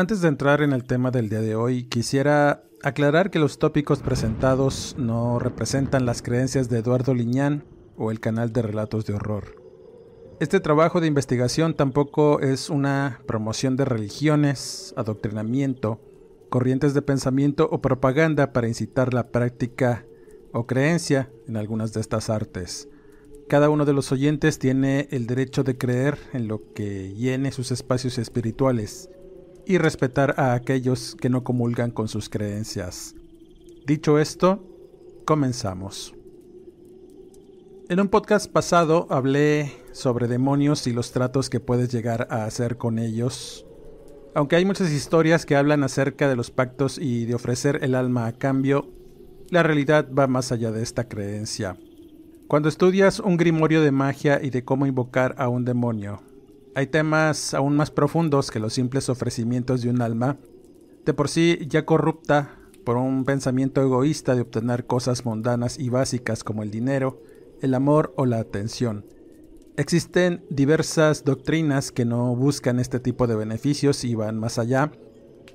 Antes de entrar en el tema del día de hoy, quisiera aclarar que los tópicos presentados no representan las creencias de Eduardo Liñán o el canal de relatos de horror. Este trabajo de investigación tampoco es una promoción de religiones, adoctrinamiento, corrientes de pensamiento o propaganda para incitar la práctica o creencia en algunas de estas artes. Cada uno de los oyentes tiene el derecho de creer en lo que llene sus espacios espirituales y respetar a aquellos que no comulgan con sus creencias. Dicho esto, comenzamos. En un podcast pasado hablé sobre demonios y los tratos que puedes llegar a hacer con ellos. Aunque hay muchas historias que hablan acerca de los pactos y de ofrecer el alma a cambio, la realidad va más allá de esta creencia. Cuando estudias un grimorio de magia y de cómo invocar a un demonio, hay temas aún más profundos que los simples ofrecimientos de un alma, de por sí ya corrupta por un pensamiento egoísta de obtener cosas mundanas y básicas como el dinero, el amor o la atención. Existen diversas doctrinas que no buscan este tipo de beneficios y van más allá.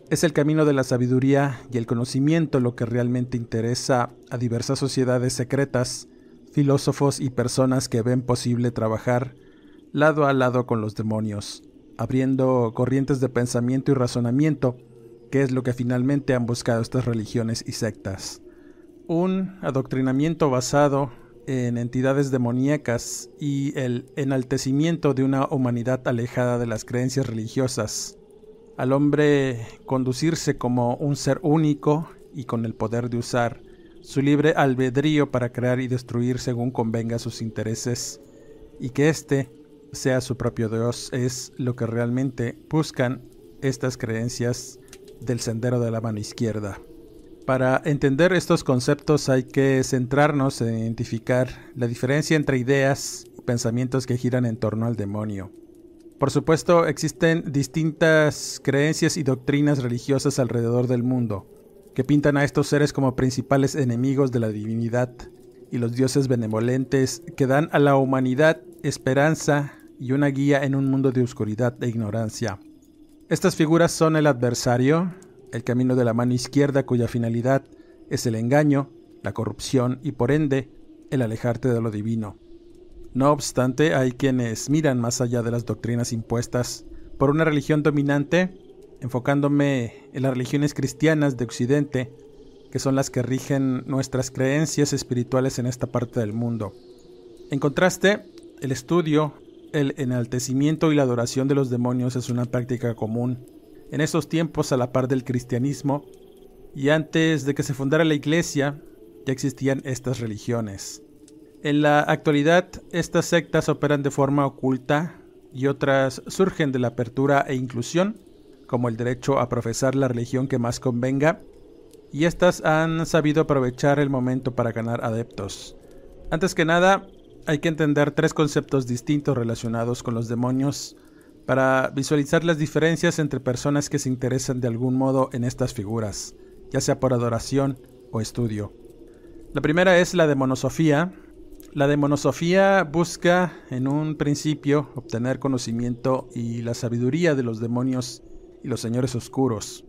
Es el camino de la sabiduría y el conocimiento lo que realmente interesa a diversas sociedades secretas, filósofos y personas que ven posible trabajar lado a lado con los demonios, abriendo corrientes de pensamiento y razonamiento, que es lo que finalmente han buscado estas religiones y sectas. Un adoctrinamiento basado en entidades demoníacas y el enaltecimiento de una humanidad alejada de las creencias religiosas, al hombre conducirse como un ser único y con el poder de usar su libre albedrío para crear y destruir según convenga sus intereses, y que éste sea su propio Dios, es lo que realmente buscan estas creencias del sendero de la mano izquierda. Para entender estos conceptos hay que centrarnos en identificar la diferencia entre ideas y pensamientos que giran en torno al demonio. Por supuesto, existen distintas creencias y doctrinas religiosas alrededor del mundo, que pintan a estos seres como principales enemigos de la divinidad y los dioses benevolentes que dan a la humanidad esperanza y una guía en un mundo de oscuridad e ignorancia. Estas figuras son el adversario, el camino de la mano izquierda cuya finalidad es el engaño, la corrupción y por ende el alejarte de lo divino. No obstante, hay quienes miran más allá de las doctrinas impuestas por una religión dominante, enfocándome en las religiones cristianas de Occidente, que son las que rigen nuestras creencias espirituales en esta parte del mundo. En contraste, el estudio, el enaltecimiento y la adoración de los demonios es una práctica común en esos tiempos a la par del cristianismo y antes de que se fundara la iglesia ya existían estas religiones. En la actualidad estas sectas operan de forma oculta y otras surgen de la apertura e inclusión, como el derecho a profesar la religión que más convenga, y estas han sabido aprovechar el momento para ganar adeptos. Antes que nada, hay que entender tres conceptos distintos relacionados con los demonios para visualizar las diferencias entre personas que se interesan de algún modo en estas figuras, ya sea por adoración o estudio. La primera es la demonosofía. La demonosofía busca en un principio obtener conocimiento y la sabiduría de los demonios y los señores oscuros.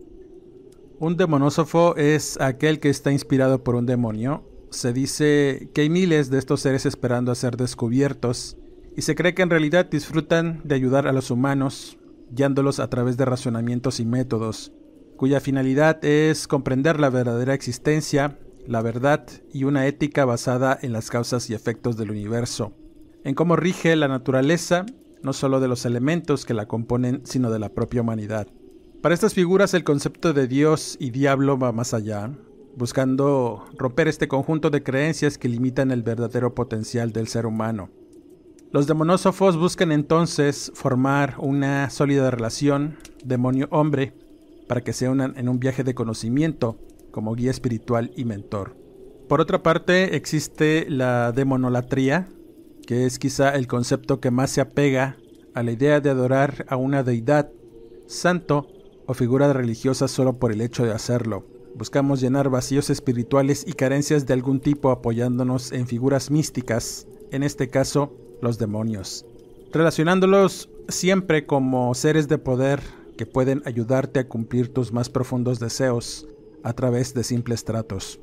Un demonósofo es aquel que está inspirado por un demonio se dice que hay miles de estos seres esperando a ser descubiertos y se cree que en realidad disfrutan de ayudar a los humanos guiándolos a través de razonamientos y métodos, cuya finalidad es comprender la verdadera existencia, la verdad y una ética basada en las causas y efectos del universo, en cómo rige la naturaleza, no solo de los elementos que la componen, sino de la propia humanidad. Para estas figuras el concepto de Dios y diablo va más allá, buscando romper este conjunto de creencias que limitan el verdadero potencial del ser humano. Los demonósofos buscan entonces formar una sólida relación demonio-hombre para que se unan en un viaje de conocimiento como guía espiritual y mentor. Por otra parte, existe la demonolatría, que es quizá el concepto que más se apega a la idea de adorar a una deidad, santo o figura religiosa solo por el hecho de hacerlo. Buscamos llenar vacíos espirituales y carencias de algún tipo apoyándonos en figuras místicas, en este caso los demonios, relacionándolos siempre como seres de poder que pueden ayudarte a cumplir tus más profundos deseos a través de simples tratos.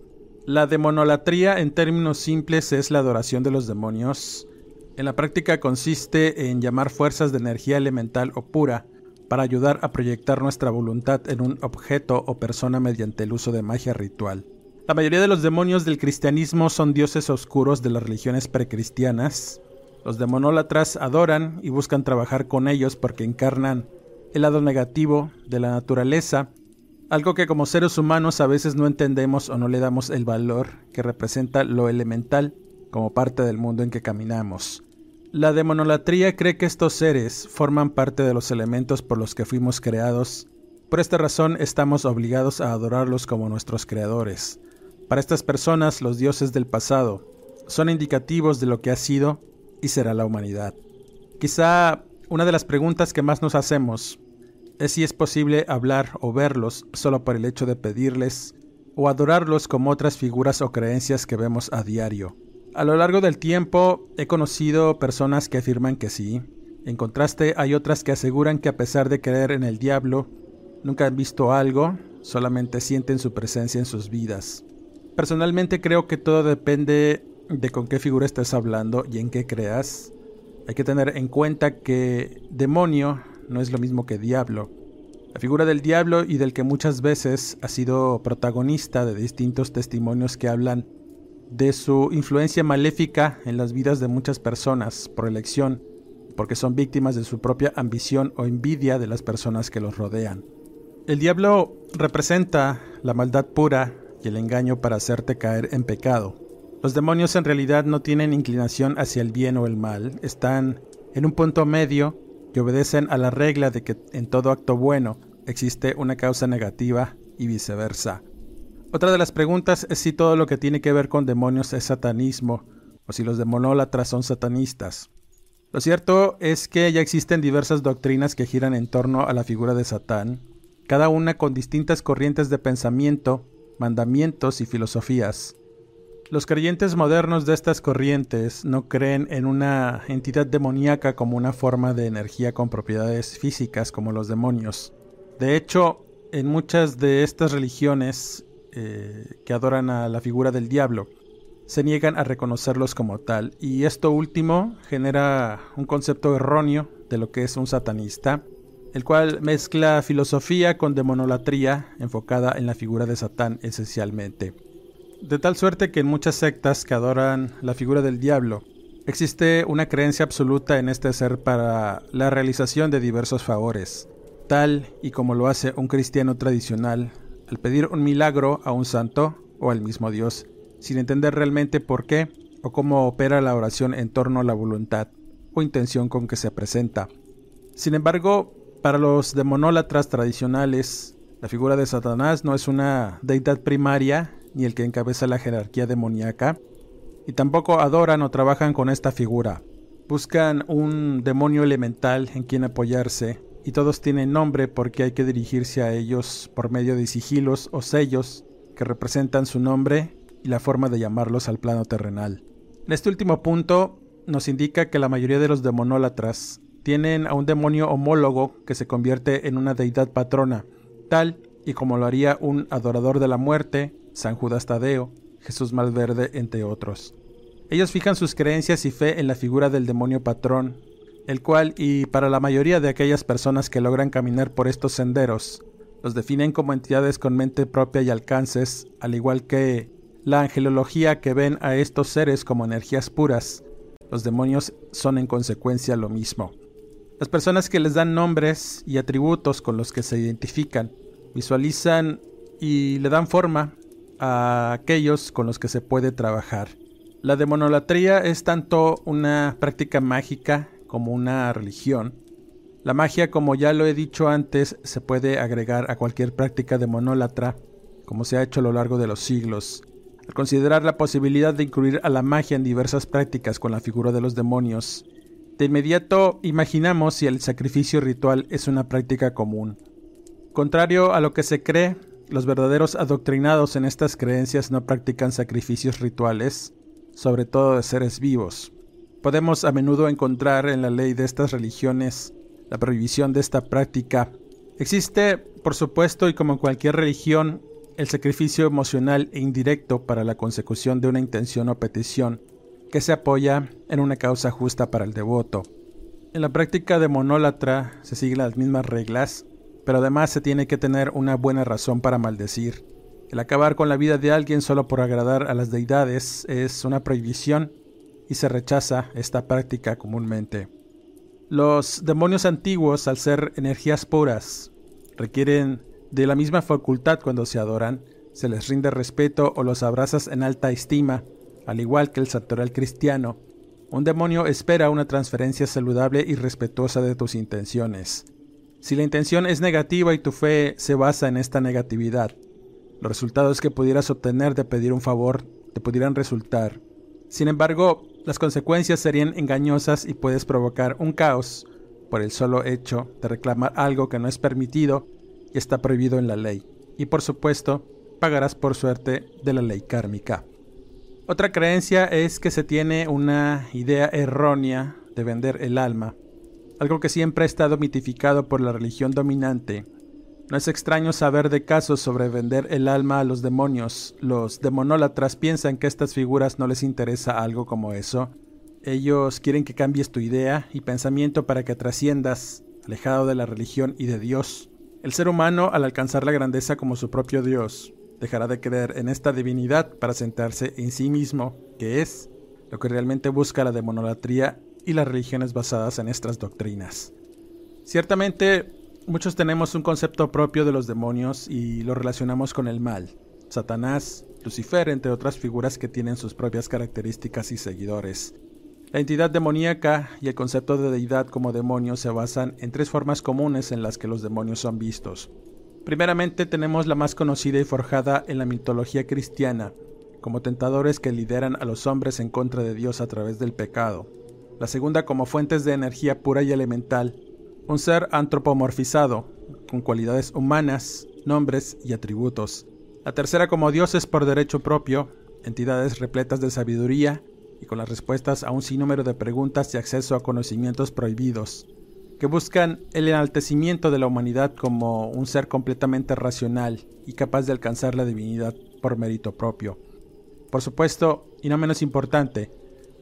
La demonolatría en términos simples es la adoración de los demonios. En la práctica consiste en llamar fuerzas de energía elemental o pura para ayudar a proyectar nuestra voluntad en un objeto o persona mediante el uso de magia ritual. La mayoría de los demonios del cristianismo son dioses oscuros de las religiones precristianas. Los demonólatras adoran y buscan trabajar con ellos porque encarnan el lado negativo de la naturaleza, algo que como seres humanos a veces no entendemos o no le damos el valor que representa lo elemental como parte del mundo en que caminamos. La demonolatría cree que estos seres forman parte de los elementos por los que fuimos creados. Por esta razón estamos obligados a adorarlos como nuestros creadores. Para estas personas, los dioses del pasado son indicativos de lo que ha sido y será la humanidad. Quizá una de las preguntas que más nos hacemos es si es posible hablar o verlos solo por el hecho de pedirles o adorarlos como otras figuras o creencias que vemos a diario. A lo largo del tiempo he conocido personas que afirman que sí. En contraste hay otras que aseguran que a pesar de creer en el diablo, nunca han visto algo, solamente sienten su presencia en sus vidas. Personalmente creo que todo depende de con qué figura estés hablando y en qué creas. Hay que tener en cuenta que demonio no es lo mismo que diablo. La figura del diablo y del que muchas veces ha sido protagonista de distintos testimonios que hablan de su influencia maléfica en las vidas de muchas personas por elección, porque son víctimas de su propia ambición o envidia de las personas que los rodean. El diablo representa la maldad pura y el engaño para hacerte caer en pecado. Los demonios en realidad no tienen inclinación hacia el bien o el mal, están en un punto medio que obedecen a la regla de que en todo acto bueno existe una causa negativa y viceversa. Otra de las preguntas es si todo lo que tiene que ver con demonios es satanismo o si los demonólatras son satanistas. Lo cierto es que ya existen diversas doctrinas que giran en torno a la figura de Satán, cada una con distintas corrientes de pensamiento, mandamientos y filosofías. Los creyentes modernos de estas corrientes no creen en una entidad demoníaca como una forma de energía con propiedades físicas como los demonios. De hecho, en muchas de estas religiones eh, que adoran a la figura del diablo, se niegan a reconocerlos como tal, y esto último genera un concepto erróneo de lo que es un satanista, el cual mezcla filosofía con demonolatría enfocada en la figura de Satán esencialmente. De tal suerte que en muchas sectas que adoran la figura del diablo, existe una creencia absoluta en este ser para la realización de diversos favores, tal y como lo hace un cristiano tradicional al pedir un milagro a un santo o al mismo Dios, sin entender realmente por qué o cómo opera la oración en torno a la voluntad o intención con que se presenta. Sin embargo, para los demonólatras tradicionales, la figura de Satanás no es una deidad primaria ni el que encabeza la jerarquía demoníaca, y tampoco adoran o trabajan con esta figura. Buscan un demonio elemental en quien apoyarse, y todos tienen nombre porque hay que dirigirse a ellos por medio de sigilos o sellos que representan su nombre y la forma de llamarlos al plano terrenal. En este último punto nos indica que la mayoría de los demonólatras tienen a un demonio homólogo que se convierte en una deidad patrona, tal y como lo haría un adorador de la muerte San Judas Tadeo, Jesús Malverde, entre otros. Ellos fijan sus creencias y fe en la figura del demonio patrón, el cual, y para la mayoría de aquellas personas que logran caminar por estos senderos, los definen como entidades con mente propia y alcances, al igual que la angelología que ven a estos seres como energías puras. Los demonios son en consecuencia lo mismo. Las personas que les dan nombres y atributos con los que se identifican, visualizan y le dan forma a aquellos con los que se puede trabajar. La demonolatría es tanto una práctica mágica como una religión. La magia, como ya lo he dicho antes, se puede agregar a cualquier práctica demonólatra, como se ha hecho a lo largo de los siglos. Al considerar la posibilidad de incluir a la magia en diversas prácticas con la figura de los demonios, de inmediato imaginamos si el sacrificio ritual es una práctica común. Contrario a lo que se cree, los verdaderos adoctrinados en estas creencias no practican sacrificios rituales, sobre todo de seres vivos. Podemos a menudo encontrar en la ley de estas religiones la prohibición de esta práctica. Existe, por supuesto, y como en cualquier religión, el sacrificio emocional e indirecto para la consecución de una intención o petición que se apoya en una causa justa para el devoto. En la práctica de monólatra se siguen las mismas reglas, pero además se tiene que tener una buena razón para maldecir. El acabar con la vida de alguien solo por agradar a las deidades es una prohibición y se rechaza esta práctica comúnmente. Los demonios antiguos, al ser energías puras, requieren de la misma facultad cuando se adoran, se les rinde respeto o los abrazas en alta estima, al igual que el santoral cristiano. Un demonio espera una transferencia saludable y respetuosa de tus intenciones. Si la intención es negativa y tu fe se basa en esta negatividad, los resultados que pudieras obtener de pedir un favor te pudieran resultar. Sin embargo, las consecuencias serían engañosas y puedes provocar un caos por el solo hecho de reclamar algo que no es permitido y está prohibido en la ley. Y por supuesto, pagarás por suerte de la ley kármica. Otra creencia es que se tiene una idea errónea de vender el alma algo que siempre ha estado mitificado por la religión dominante. No es extraño saber de casos sobre vender el alma a los demonios. Los demonólatras piensan que a estas figuras no les interesa algo como eso. Ellos quieren que cambies tu idea y pensamiento para que trasciendas, alejado de la religión y de Dios. El ser humano, al alcanzar la grandeza como su propio Dios, dejará de creer en esta divinidad para sentarse en sí mismo, que es lo que realmente busca la demonolatría y las religiones basadas en estas doctrinas. Ciertamente, muchos tenemos un concepto propio de los demonios y lo relacionamos con el mal. Satanás, Lucifer, entre otras figuras que tienen sus propias características y seguidores. La entidad demoníaca y el concepto de deidad como demonio se basan en tres formas comunes en las que los demonios son vistos. Primeramente tenemos la más conocida y forjada en la mitología cristiana, como tentadores que lideran a los hombres en contra de Dios a través del pecado la segunda como fuentes de energía pura y elemental, un ser antropomorfizado, con cualidades humanas, nombres y atributos. La tercera como dioses por derecho propio, entidades repletas de sabiduría y con las respuestas a un sinnúmero de preguntas y acceso a conocimientos prohibidos, que buscan el enaltecimiento de la humanidad como un ser completamente racional y capaz de alcanzar la divinidad por mérito propio. Por supuesto, y no menos importante,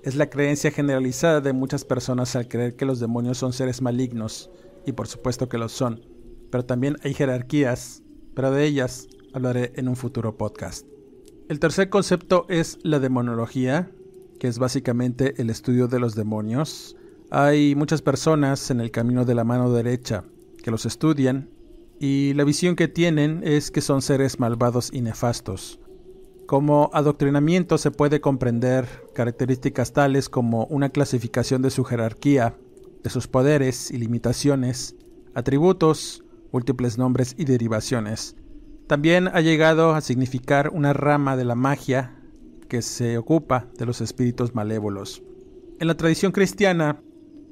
es la creencia generalizada de muchas personas al creer que los demonios son seres malignos, y por supuesto que lo son, pero también hay jerarquías, pero de ellas hablaré en un futuro podcast. El tercer concepto es la demonología, que es básicamente el estudio de los demonios. Hay muchas personas en el camino de la mano derecha que los estudian y la visión que tienen es que son seres malvados y nefastos. Como adoctrinamiento se puede comprender características tales como una clasificación de su jerarquía, de sus poderes y limitaciones, atributos, múltiples nombres y derivaciones. También ha llegado a significar una rama de la magia que se ocupa de los espíritus malévolos. En la tradición cristiana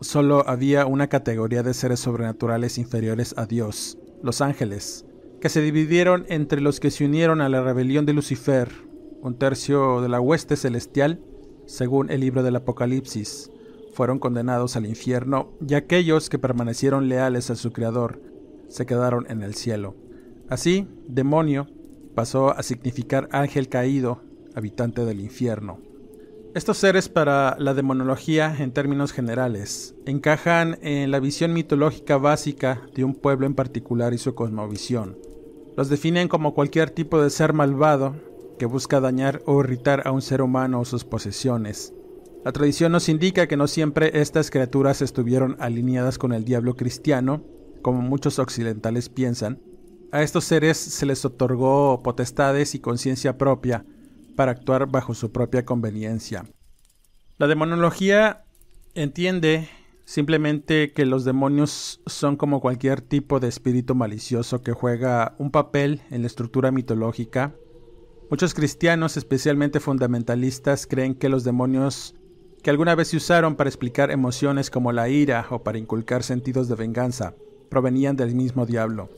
solo había una categoría de seres sobrenaturales inferiores a Dios, los ángeles, que se dividieron entre los que se unieron a la rebelión de Lucifer, un tercio de la hueste celestial, según el libro del Apocalipsis, fueron condenados al infierno, y aquellos que permanecieron leales a su Creador se quedaron en el cielo. Así, demonio pasó a significar ángel caído, habitante del infierno. Estos seres para la demonología en términos generales encajan en la visión mitológica básica de un pueblo en particular y su cosmovisión. Los definen como cualquier tipo de ser malvado que busca dañar o irritar a un ser humano o sus posesiones. La tradición nos indica que no siempre estas criaturas estuvieron alineadas con el diablo cristiano, como muchos occidentales piensan. A estos seres se les otorgó potestades y conciencia propia, para actuar bajo su propia conveniencia. La demonología entiende simplemente que los demonios son como cualquier tipo de espíritu malicioso que juega un papel en la estructura mitológica. Muchos cristianos, especialmente fundamentalistas, creen que los demonios que alguna vez se usaron para explicar emociones como la ira o para inculcar sentidos de venganza provenían del mismo diablo.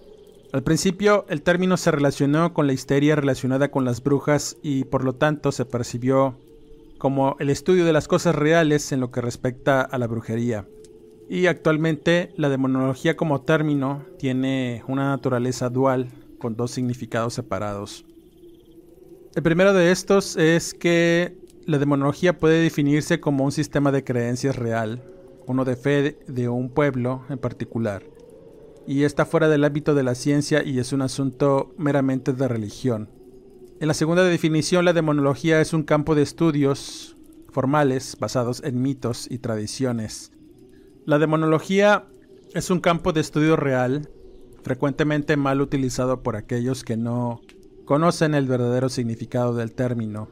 Al principio, el término se relacionó con la histeria relacionada con las brujas y por lo tanto se percibió como el estudio de las cosas reales en lo que respecta a la brujería. Y actualmente la demonología como término tiene una naturaleza dual con dos significados separados. El primero de estos es que la demonología puede definirse como un sistema de creencias real, uno de fe de un pueblo en particular y está fuera del ámbito de la ciencia y es un asunto meramente de religión. En la segunda definición, la demonología es un campo de estudios formales basados en mitos y tradiciones. La demonología es un campo de estudio real, frecuentemente mal utilizado por aquellos que no conocen el verdadero significado del término.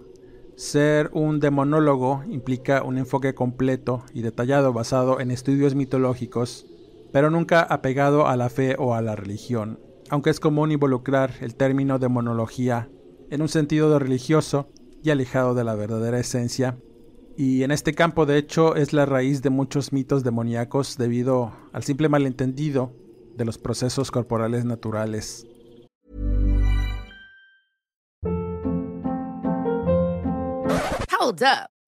Ser un demonólogo implica un enfoque completo y detallado basado en estudios mitológicos pero nunca apegado a la fe o a la religión, aunque es común involucrar el término demonología en un sentido de religioso y alejado de la verdadera esencia. Y en este campo, de hecho, es la raíz de muchos mitos demoníacos debido al simple malentendido de los procesos corporales naturales. Hold up.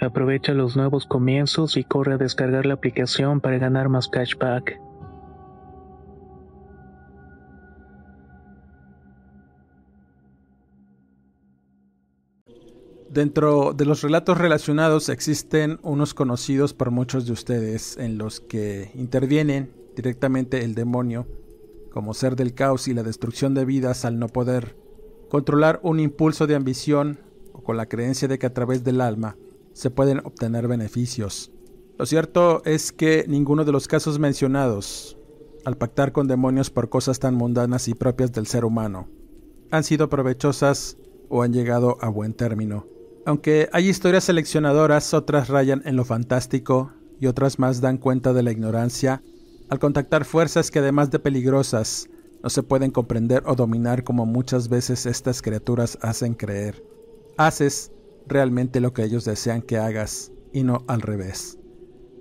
Aprovecha los nuevos comienzos y corre a descargar la aplicación para ganar más cashback. Dentro de los relatos relacionados existen unos conocidos por muchos de ustedes en los que intervienen directamente el demonio como ser del caos y la destrucción de vidas al no poder controlar un impulso de ambición o con la creencia de que a través del alma se pueden obtener beneficios. Lo cierto es que ninguno de los casos mencionados, al pactar con demonios por cosas tan mundanas y propias del ser humano, han sido provechosas o han llegado a buen término. Aunque hay historias seleccionadoras, otras rayan en lo fantástico y otras más dan cuenta de la ignorancia al contactar fuerzas que además de peligrosas, no se pueden comprender o dominar como muchas veces estas criaturas hacen creer. Haces realmente lo que ellos desean que hagas y no al revés.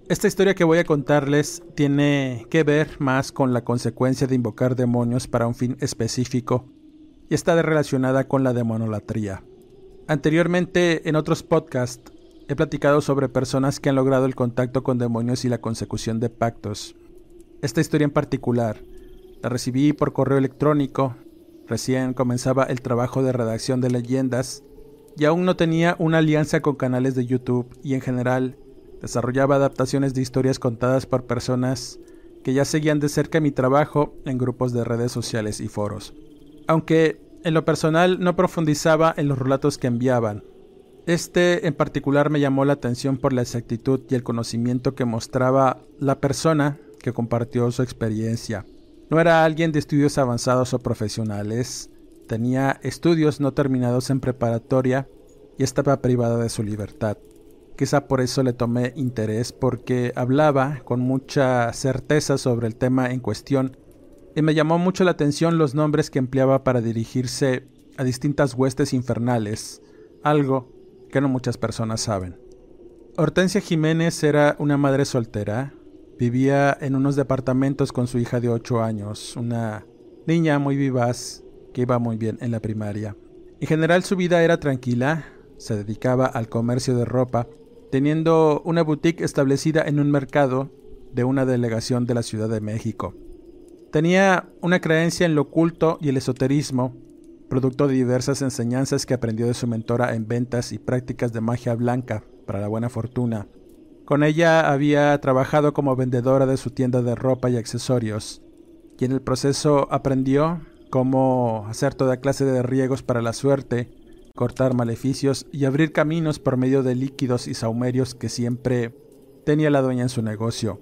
Esta historia que voy a contarles tiene que ver más con la consecuencia de invocar demonios para un fin específico y está relacionada con la demonolatría. Anteriormente, en otros podcasts, he platicado sobre personas que han logrado el contacto con demonios y la consecución de pactos. Esta historia en particular la recibí por correo electrónico, recién comenzaba el trabajo de redacción de leyendas y aún no tenía una alianza con canales de YouTube y en general desarrollaba adaptaciones de historias contadas por personas que ya seguían de cerca mi trabajo en grupos de redes sociales y foros. Aunque en lo personal no profundizaba en los relatos que enviaban. Este en particular me llamó la atención por la exactitud y el conocimiento que mostraba la persona que compartió su experiencia. No era alguien de estudios avanzados o profesionales, tenía estudios no terminados en preparatoria y estaba privada de su libertad. Quizá por eso le tomé interés porque hablaba con mucha certeza sobre el tema en cuestión y me llamó mucho la atención los nombres que empleaba para dirigirse a distintas huestes infernales, algo que no muchas personas saben. Hortensia Jiménez era una madre soltera, vivía en unos departamentos con su hija de 8 años, una niña muy vivaz que iba muy bien en la primaria. En general su vida era tranquila, se dedicaba al comercio de ropa, teniendo una boutique establecida en un mercado de una delegación de la Ciudad de México. Tenía una creencia en lo oculto y el esoterismo, producto de diversas enseñanzas que aprendió de su mentora en ventas y prácticas de magia blanca para la buena fortuna. Con ella había trabajado como vendedora de su tienda de ropa y accesorios, y en el proceso aprendió cómo hacer toda clase de riegos para la suerte, cortar maleficios y abrir caminos por medio de líquidos y saumerios que siempre tenía la dueña en su negocio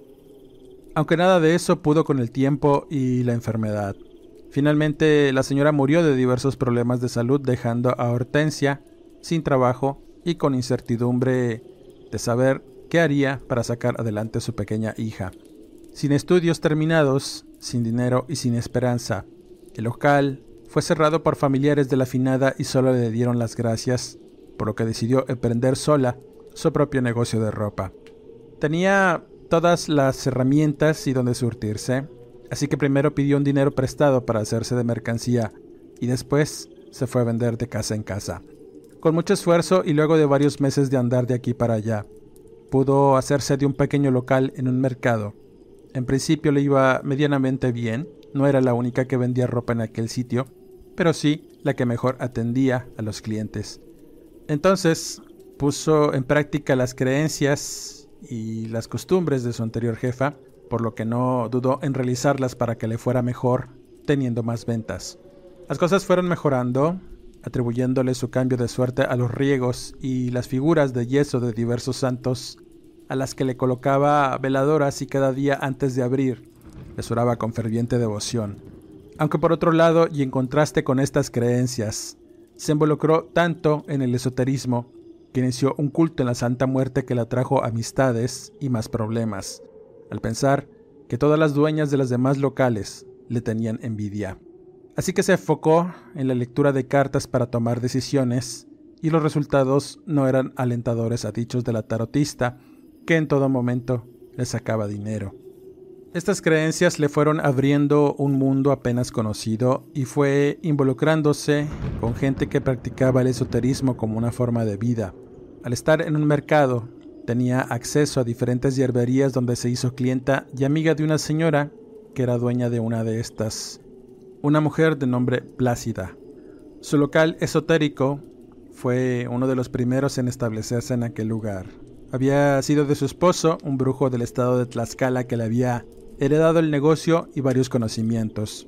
aunque nada de eso pudo con el tiempo y la enfermedad. Finalmente la señora murió de diversos problemas de salud dejando a Hortensia sin trabajo y con incertidumbre de saber qué haría para sacar adelante a su pequeña hija. Sin estudios terminados, sin dinero y sin esperanza, el local fue cerrado por familiares de la finada y solo le dieron las gracias, por lo que decidió emprender sola su propio negocio de ropa. Tenía todas las herramientas y donde surtirse, así que primero pidió un dinero prestado para hacerse de mercancía y después se fue a vender de casa en casa. Con mucho esfuerzo y luego de varios meses de andar de aquí para allá, pudo hacerse de un pequeño local en un mercado. En principio le iba medianamente bien, no era la única que vendía ropa en aquel sitio, pero sí la que mejor atendía a los clientes. Entonces puso en práctica las creencias y las costumbres de su anterior jefa, por lo que no dudó en realizarlas para que le fuera mejor, teniendo más ventas. Las cosas fueron mejorando, atribuyéndole su cambio de suerte a los riegos y las figuras de yeso de diversos santos, a las que le colocaba veladoras y cada día antes de abrir, les oraba con ferviente devoción. Aunque por otro lado, y en contraste con estas creencias, se involucró tanto en el esoterismo que inició un culto en la Santa Muerte que la trajo amistades y más problemas, al pensar que todas las dueñas de las demás locales le tenían envidia. Así que se enfocó en la lectura de cartas para tomar decisiones, y los resultados no eran alentadores a dichos de la tarotista, que en todo momento le sacaba dinero. Estas creencias le fueron abriendo un mundo apenas conocido y fue involucrándose con gente que practicaba el esoterismo como una forma de vida. Al estar en un mercado, tenía acceso a diferentes hierberías donde se hizo clienta y amiga de una señora que era dueña de una de estas, una mujer de nombre Plácida. Su local esotérico fue uno de los primeros en establecerse en aquel lugar. Había sido de su esposo, un brujo del estado de Tlaxcala que le había heredado el negocio y varios conocimientos.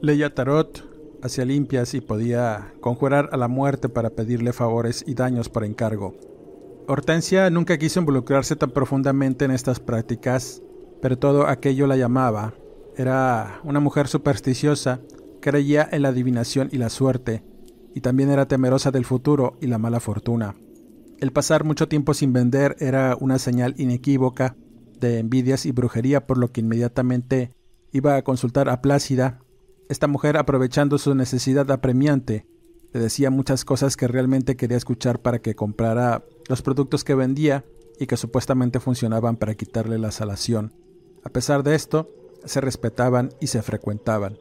Leía tarot, hacía limpias y podía conjurar a la muerte para pedirle favores y daños por encargo. Hortensia nunca quiso involucrarse tan profundamente en estas prácticas, pero todo aquello la llamaba. Era una mujer supersticiosa, creía en la adivinación y la suerte, y también era temerosa del futuro y la mala fortuna. El pasar mucho tiempo sin vender era una señal inequívoca de envidias y brujería, por lo que inmediatamente iba a consultar a Plácida. Esta mujer, aprovechando su necesidad apremiante, le decía muchas cosas que realmente quería escuchar para que comprara los productos que vendía y que supuestamente funcionaban para quitarle la salación. A pesar de esto, se respetaban y se frecuentaban.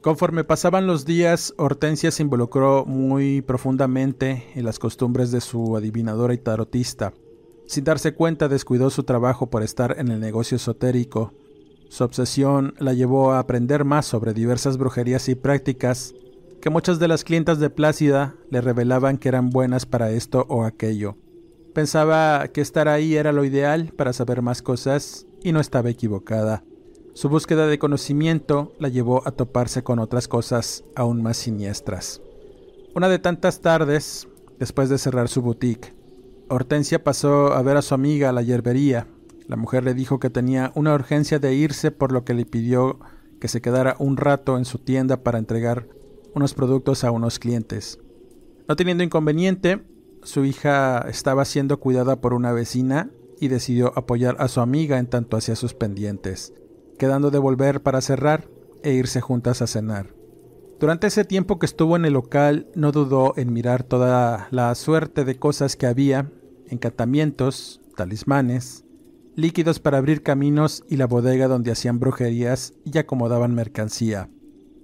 Conforme pasaban los días, Hortensia se involucró muy profundamente en las costumbres de su adivinadora y tarotista. Sin darse cuenta, descuidó su trabajo por estar en el negocio esotérico. Su obsesión la llevó a aprender más sobre diversas brujerías y prácticas que muchas de las clientas de Plácida le revelaban que eran buenas para esto o aquello. Pensaba que estar ahí era lo ideal para saber más cosas y no estaba equivocada. Su búsqueda de conocimiento la llevó a toparse con otras cosas aún más siniestras. Una de tantas tardes, después de cerrar su boutique, Hortensia pasó a ver a su amiga a la hierbería. La mujer le dijo que tenía una urgencia de irse por lo que le pidió que se quedara un rato en su tienda para entregar unos productos a unos clientes. No teniendo inconveniente, su hija estaba siendo cuidada por una vecina y decidió apoyar a su amiga en tanto hacía sus pendientes, quedando de volver para cerrar e irse juntas a cenar. Durante ese tiempo que estuvo en el local no dudó en mirar toda la suerte de cosas que había, encantamientos, talismanes, líquidos para abrir caminos y la bodega donde hacían brujerías y acomodaban mercancía.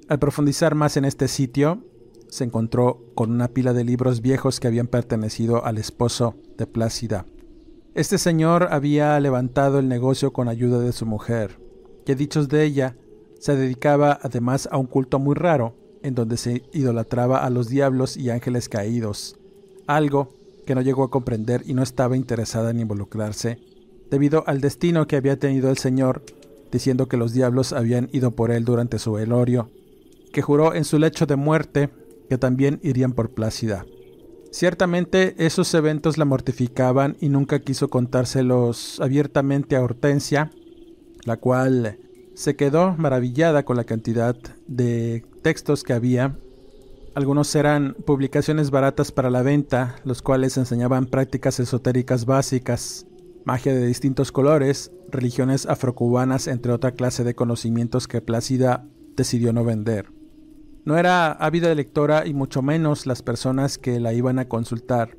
Al profundizar más en este sitio, se encontró con una pila de libros viejos que habían pertenecido al esposo de Plácida. Este señor había levantado el negocio con ayuda de su mujer, que dichos de ella, se dedicaba además a un culto muy raro, en donde se idolatraba a los diablos y ángeles caídos, algo que no llegó a comprender y no estaba interesada en involucrarse, debido al destino que había tenido el señor, diciendo que los diablos habían ido por él durante su velorio que juró en su lecho de muerte que también irían por Plácida. Ciertamente esos eventos la mortificaban y nunca quiso contárselos abiertamente a Hortensia, la cual se quedó maravillada con la cantidad de textos que había. Algunos eran publicaciones baratas para la venta, los cuales enseñaban prácticas esotéricas básicas, magia de distintos colores, religiones afrocubanas, entre otra clase de conocimientos que Plácida decidió no vender. No era ávida lectora y mucho menos las personas que la iban a consultar,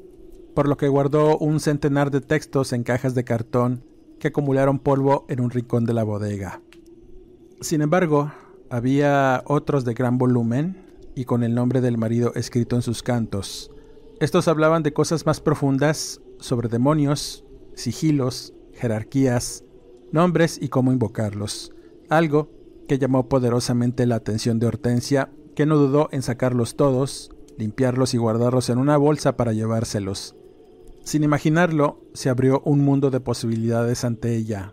por lo que guardó un centenar de textos en cajas de cartón que acumularon polvo en un rincón de la bodega. Sin embargo, había otros de gran volumen y con el nombre del marido escrito en sus cantos. Estos hablaban de cosas más profundas sobre demonios, sigilos, jerarquías, nombres y cómo invocarlos, algo que llamó poderosamente la atención de Hortensia que no dudó en sacarlos todos, limpiarlos y guardarlos en una bolsa para llevárselos. Sin imaginarlo, se abrió un mundo de posibilidades ante ella.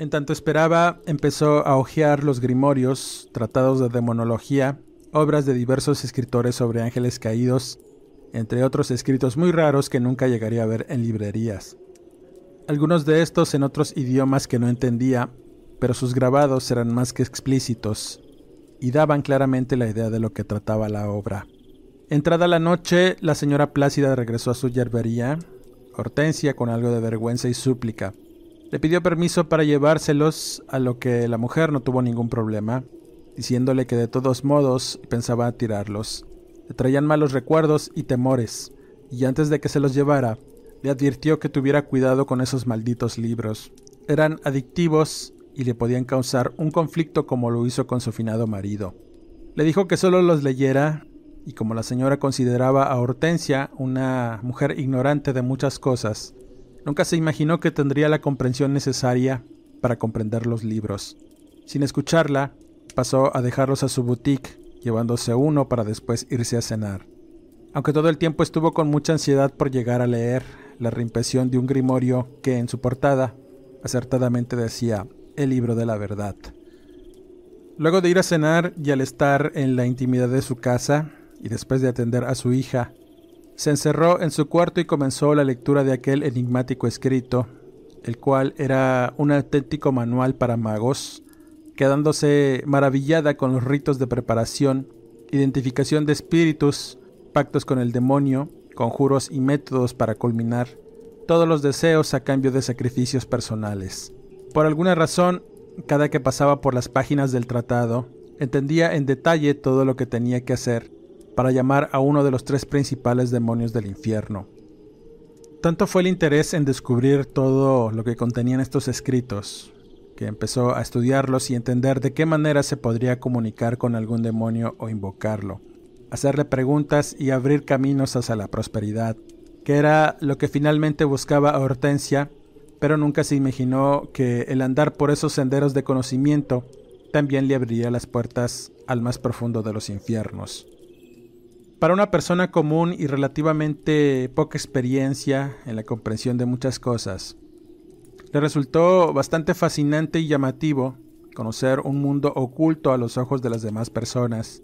En tanto esperaba, empezó a hojear los grimorios, tratados de demonología, obras de diversos escritores sobre ángeles caídos, entre otros escritos muy raros que nunca llegaría a ver en librerías. Algunos de estos en otros idiomas que no entendía, pero sus grabados eran más que explícitos, y daban claramente la idea de lo que trataba la obra. Entrada la noche, la señora Plácida regresó a su yerbería. Hortensia, con algo de vergüenza y súplica, le pidió permiso para llevárselos, a lo que la mujer no tuvo ningún problema, diciéndole que de todos modos pensaba tirarlos. Le traían malos recuerdos y temores, y antes de que se los llevara, le advirtió que tuviera cuidado con esos malditos libros. Eran adictivos y le podían causar un conflicto como lo hizo con su finado marido. Le dijo que solo los leyera y como la señora consideraba a Hortensia una mujer ignorante de muchas cosas, nunca se imaginó que tendría la comprensión necesaria para comprender los libros. Sin escucharla, pasó a dejarlos a su boutique, llevándose uno para después irse a cenar. Aunque todo el tiempo estuvo con mucha ansiedad por llegar a leer la reimpresión de un grimorio que en su portada acertadamente decía el libro de la verdad. Luego de ir a cenar y al estar en la intimidad de su casa, y después de atender a su hija, se encerró en su cuarto y comenzó la lectura de aquel enigmático escrito, el cual era un auténtico manual para magos, quedándose maravillada con los ritos de preparación, identificación de espíritus, pactos con el demonio, conjuros y métodos para culminar todos los deseos a cambio de sacrificios personales. Por alguna razón, cada que pasaba por las páginas del tratado, entendía en detalle todo lo que tenía que hacer para llamar a uno de los tres principales demonios del infierno. Tanto fue el interés en descubrir todo lo que contenían estos escritos, que empezó a estudiarlos y entender de qué manera se podría comunicar con algún demonio o invocarlo, hacerle preguntas y abrir caminos hacia la prosperidad, que era lo que finalmente buscaba Hortensia pero nunca se imaginó que el andar por esos senderos de conocimiento también le abriría las puertas al más profundo de los infiernos. Para una persona común y relativamente poca experiencia en la comprensión de muchas cosas, le resultó bastante fascinante y llamativo conocer un mundo oculto a los ojos de las demás personas,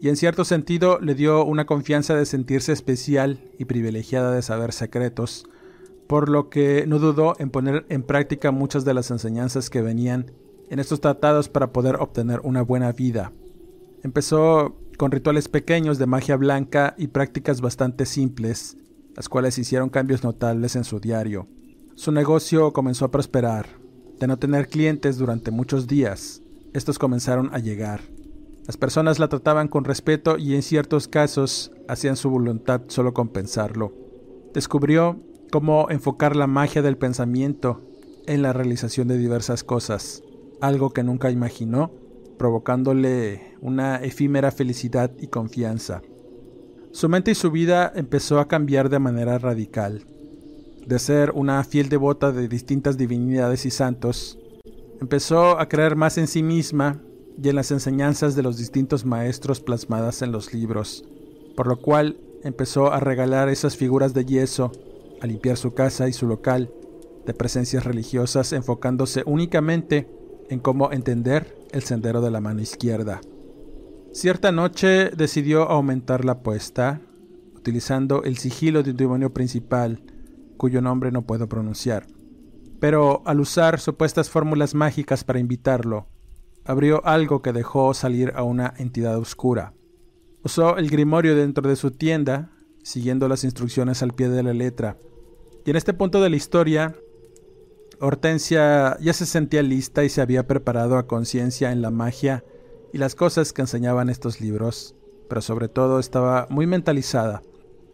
y en cierto sentido le dio una confianza de sentirse especial y privilegiada de saber secretos por lo que no dudó en poner en práctica muchas de las enseñanzas que venían en estos tratados para poder obtener una buena vida. Empezó con rituales pequeños de magia blanca y prácticas bastante simples, las cuales hicieron cambios notables en su diario. Su negocio comenzó a prosperar. De no tener clientes durante muchos días, estos comenzaron a llegar. Las personas la trataban con respeto y en ciertos casos hacían su voluntad solo con pensarlo. Descubrió cómo enfocar la magia del pensamiento en la realización de diversas cosas, algo que nunca imaginó, provocándole una efímera felicidad y confianza. Su mente y su vida empezó a cambiar de manera radical. De ser una fiel devota de distintas divinidades y santos, empezó a creer más en sí misma y en las enseñanzas de los distintos maestros plasmadas en los libros, por lo cual empezó a regalar esas figuras de yeso a limpiar su casa y su local de presencias religiosas enfocándose únicamente en cómo entender el sendero de la mano izquierda. Cierta noche decidió aumentar la apuesta, utilizando el sigilo de un demonio principal, cuyo nombre no puedo pronunciar. Pero al usar supuestas fórmulas mágicas para invitarlo, abrió algo que dejó salir a una entidad oscura. Usó el grimorio dentro de su tienda, siguiendo las instrucciones al pie de la letra, y en este punto de la historia, Hortensia ya se sentía lista y se había preparado a conciencia en la magia y las cosas que enseñaban estos libros, pero sobre todo estaba muy mentalizada.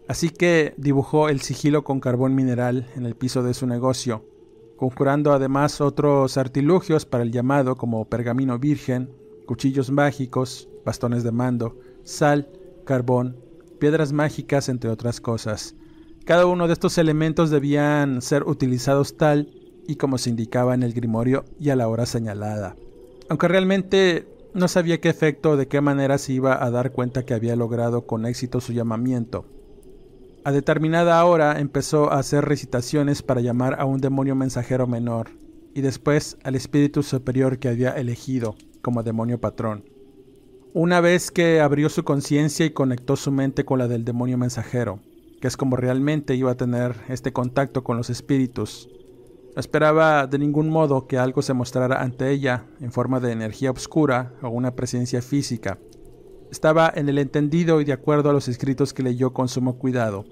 Así que dibujó el sigilo con carbón mineral en el piso de su negocio, conjurando además otros artilugios para el llamado como pergamino virgen, cuchillos mágicos, bastones de mando, sal, carbón, piedras mágicas, entre otras cosas. Cada uno de estos elementos debían ser utilizados tal y como se indicaba en el grimorio y a la hora señalada. Aunque realmente no sabía qué efecto o de qué manera se iba a dar cuenta que había logrado con éxito su llamamiento. A determinada hora empezó a hacer recitaciones para llamar a un demonio mensajero menor y después al espíritu superior que había elegido como demonio patrón. Una vez que abrió su conciencia y conectó su mente con la del demonio mensajero, que es como realmente iba a tener este contacto con los espíritus. No esperaba de ningún modo que algo se mostrara ante ella en forma de energía oscura o una presencia física. Estaba en el entendido y de acuerdo a los escritos que leyó con sumo cuidado,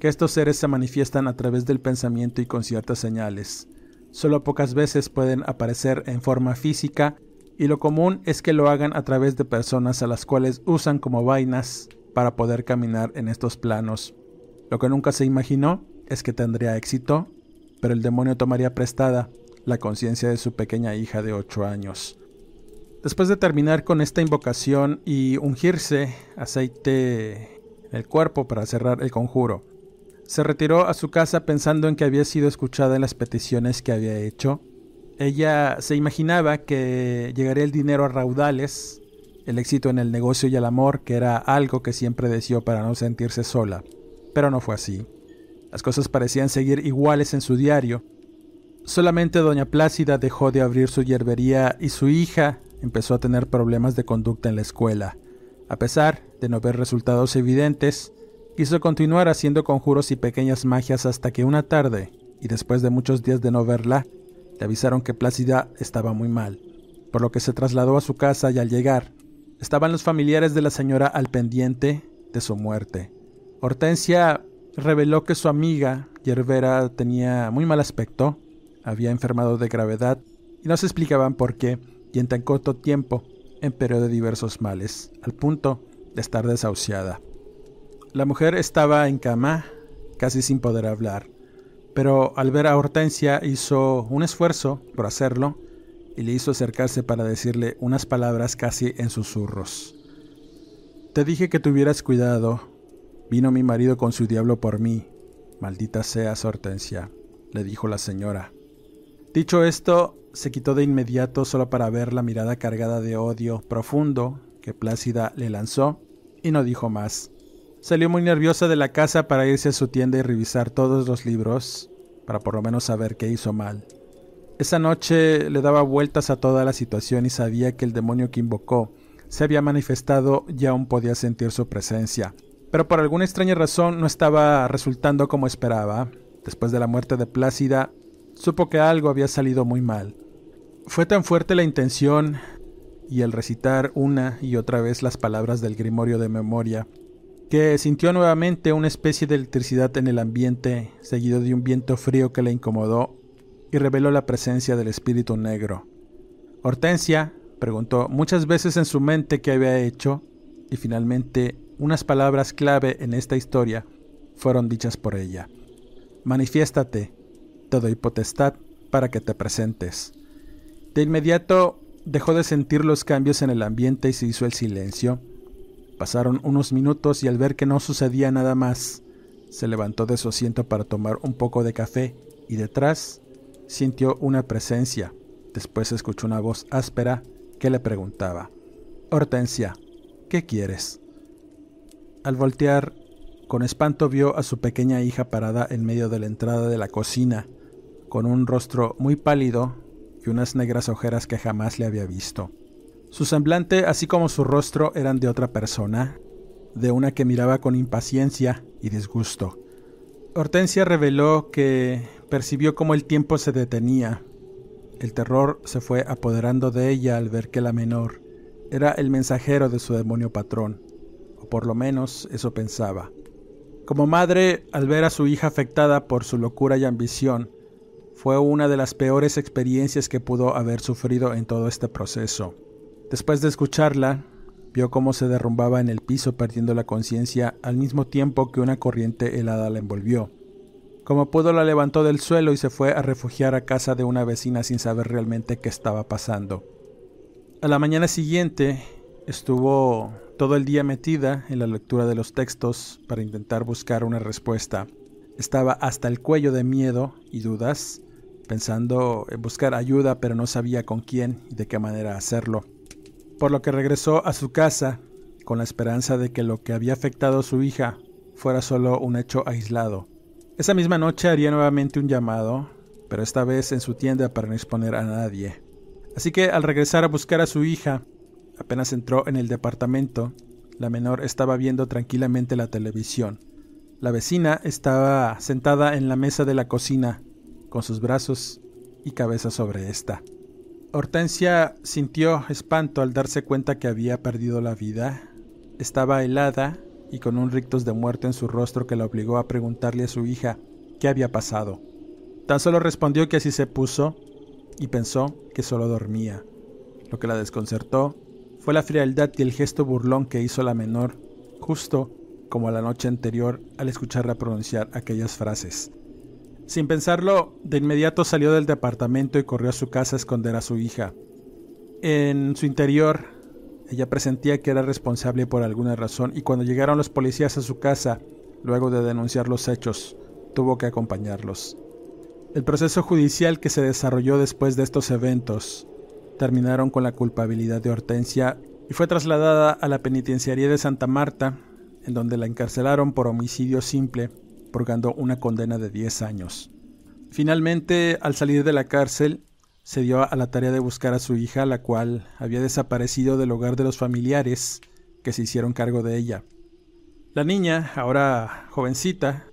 que estos seres se manifiestan a través del pensamiento y con ciertas señales. Solo pocas veces pueden aparecer en forma física y lo común es que lo hagan a través de personas a las cuales usan como vainas para poder caminar en estos planos. Lo que nunca se imaginó es que tendría éxito, pero el demonio tomaría prestada la conciencia de su pequeña hija de 8 años. Después de terminar con esta invocación y ungirse aceite en el cuerpo para cerrar el conjuro, se retiró a su casa pensando en que había sido escuchada en las peticiones que había hecho. Ella se imaginaba que llegaría el dinero a raudales, el éxito en el negocio y el amor, que era algo que siempre deseó para no sentirse sola. Pero no fue así. Las cosas parecían seguir iguales en su diario. Solamente doña Plácida dejó de abrir su hierbería y su hija empezó a tener problemas de conducta en la escuela. A pesar de no ver resultados evidentes, quiso continuar haciendo conjuros y pequeñas magias hasta que una tarde, y después de muchos días de no verla, le avisaron que Plácida estaba muy mal, por lo que se trasladó a su casa y al llegar, estaban los familiares de la señora al pendiente de su muerte. Hortensia reveló que su amiga, Yerbera, tenía muy mal aspecto, había enfermado de gravedad y no se explicaban por qué, y en tan corto tiempo empeoró de diversos males, al punto de estar desahuciada. La mujer estaba en cama, casi sin poder hablar, pero al ver a Hortensia hizo un esfuerzo por hacerlo y le hizo acercarse para decirle unas palabras casi en susurros. Te dije que tuvieras cuidado. Vino mi marido con su diablo por mí. Maldita seas, Hortensia, le dijo la señora. Dicho esto, se quitó de inmediato solo para ver la mirada cargada de odio profundo que Plácida le lanzó y no dijo más. Salió muy nerviosa de la casa para irse a su tienda y revisar todos los libros, para por lo menos saber qué hizo mal. Esa noche le daba vueltas a toda la situación y sabía que el demonio que invocó se había manifestado y aún podía sentir su presencia. Pero por alguna extraña razón no estaba resultando como esperaba. Después de la muerte de Plácida, supo que algo había salido muy mal. Fue tan fuerte la intención y el recitar una y otra vez las palabras del grimorio de memoria, que sintió nuevamente una especie de electricidad en el ambiente, seguido de un viento frío que le incomodó y reveló la presencia del espíritu negro. Hortensia preguntó muchas veces en su mente qué había hecho y finalmente unas palabras clave en esta historia fueron dichas por ella. Manifiéstate, te doy potestad para que te presentes. De inmediato dejó de sentir los cambios en el ambiente y se hizo el silencio. Pasaron unos minutos y al ver que no sucedía nada más, se levantó de su asiento para tomar un poco de café y detrás sintió una presencia. Después escuchó una voz áspera que le preguntaba, Hortensia, ¿qué quieres? Al voltear, con espanto vio a su pequeña hija parada en medio de la entrada de la cocina, con un rostro muy pálido y unas negras ojeras que jamás le había visto. Su semblante, así como su rostro, eran de otra persona, de una que miraba con impaciencia y disgusto. Hortensia reveló que percibió cómo el tiempo se detenía. El terror se fue apoderando de ella al ver que la menor era el mensajero de su demonio patrón, por lo menos eso pensaba. Como madre, al ver a su hija afectada por su locura y ambición, fue una de las peores experiencias que pudo haber sufrido en todo este proceso. Después de escucharla, vio cómo se derrumbaba en el piso perdiendo la conciencia al mismo tiempo que una corriente helada la envolvió. Como pudo la levantó del suelo y se fue a refugiar a casa de una vecina sin saber realmente qué estaba pasando. A la mañana siguiente estuvo todo el día metida en la lectura de los textos para intentar buscar una respuesta. Estaba hasta el cuello de miedo y dudas, pensando en buscar ayuda pero no sabía con quién y de qué manera hacerlo por lo que regresó a su casa con la esperanza de que lo que había afectado a su hija fuera solo un hecho aislado. Esa misma noche haría nuevamente un llamado, pero esta vez en su tienda para no exponer a nadie. Así que al regresar a buscar a su hija, apenas entró en el departamento, la menor estaba viendo tranquilamente la televisión. La vecina estaba sentada en la mesa de la cocina, con sus brazos y cabeza sobre esta. Hortensia sintió espanto al darse cuenta que había perdido la vida. Estaba helada y con un rictus de muerte en su rostro que la obligó a preguntarle a su hija qué había pasado. Tan solo respondió que así se puso y pensó que solo dormía. Lo que la desconcertó fue la frialdad y el gesto burlón que hizo la menor, justo como la noche anterior al escucharla pronunciar aquellas frases. Sin pensarlo, de inmediato salió del departamento y corrió a su casa a esconder a su hija. En su interior, ella presentía que era responsable por alguna razón y cuando llegaron los policías a su casa, luego de denunciar los hechos, tuvo que acompañarlos. El proceso judicial que se desarrolló después de estos eventos terminaron con la culpabilidad de Hortensia y fue trasladada a la penitenciaría de Santa Marta, en donde la encarcelaron por homicidio simple purgando una condena de 10 años. Finalmente, al salir de la cárcel, se dio a la tarea de buscar a su hija, la cual había desaparecido del hogar de los familiares que se hicieron cargo de ella. La niña, ahora jovencita,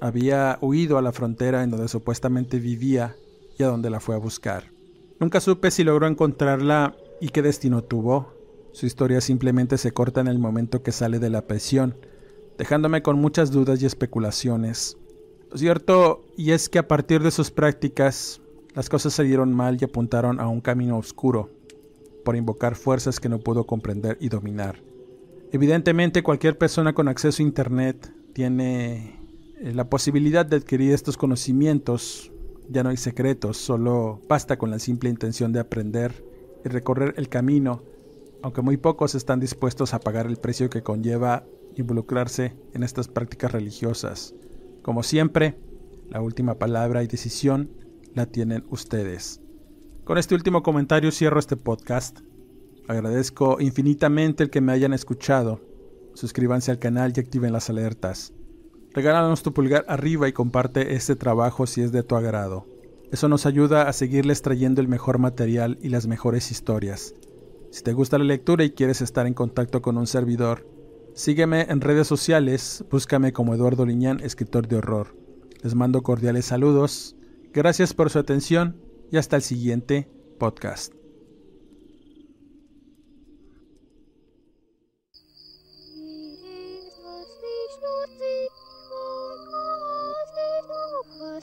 había huido a la frontera en donde supuestamente vivía y a donde la fue a buscar. Nunca supe si logró encontrarla y qué destino tuvo. Su historia simplemente se corta en el momento que sale de la prisión, dejándome con muchas dudas y especulaciones. Lo cierto y es que a partir de sus prácticas, las cosas se dieron mal y apuntaron a un camino oscuro, por invocar fuerzas que no pudo comprender y dominar. Evidentemente cualquier persona con acceso a Internet tiene eh, la posibilidad de adquirir estos conocimientos. Ya no hay secretos, solo basta con la simple intención de aprender y recorrer el camino, aunque muy pocos están dispuestos a pagar el precio que conlleva involucrarse en estas prácticas religiosas. Como siempre, la última palabra y decisión la tienen ustedes. Con este último comentario cierro este podcast. Agradezco infinitamente el que me hayan escuchado. Suscríbanse al canal y activen las alertas. Regálanos tu pulgar arriba y comparte este trabajo si es de tu agrado. Eso nos ayuda a seguirles trayendo el mejor material y las mejores historias. Si te gusta la lectura y quieres estar en contacto con un servidor, sígueme en redes sociales, búscame como Eduardo Liñán, escritor de horror. Les mando cordiales saludos Gracias por su atención y hasta el siguiente podcast.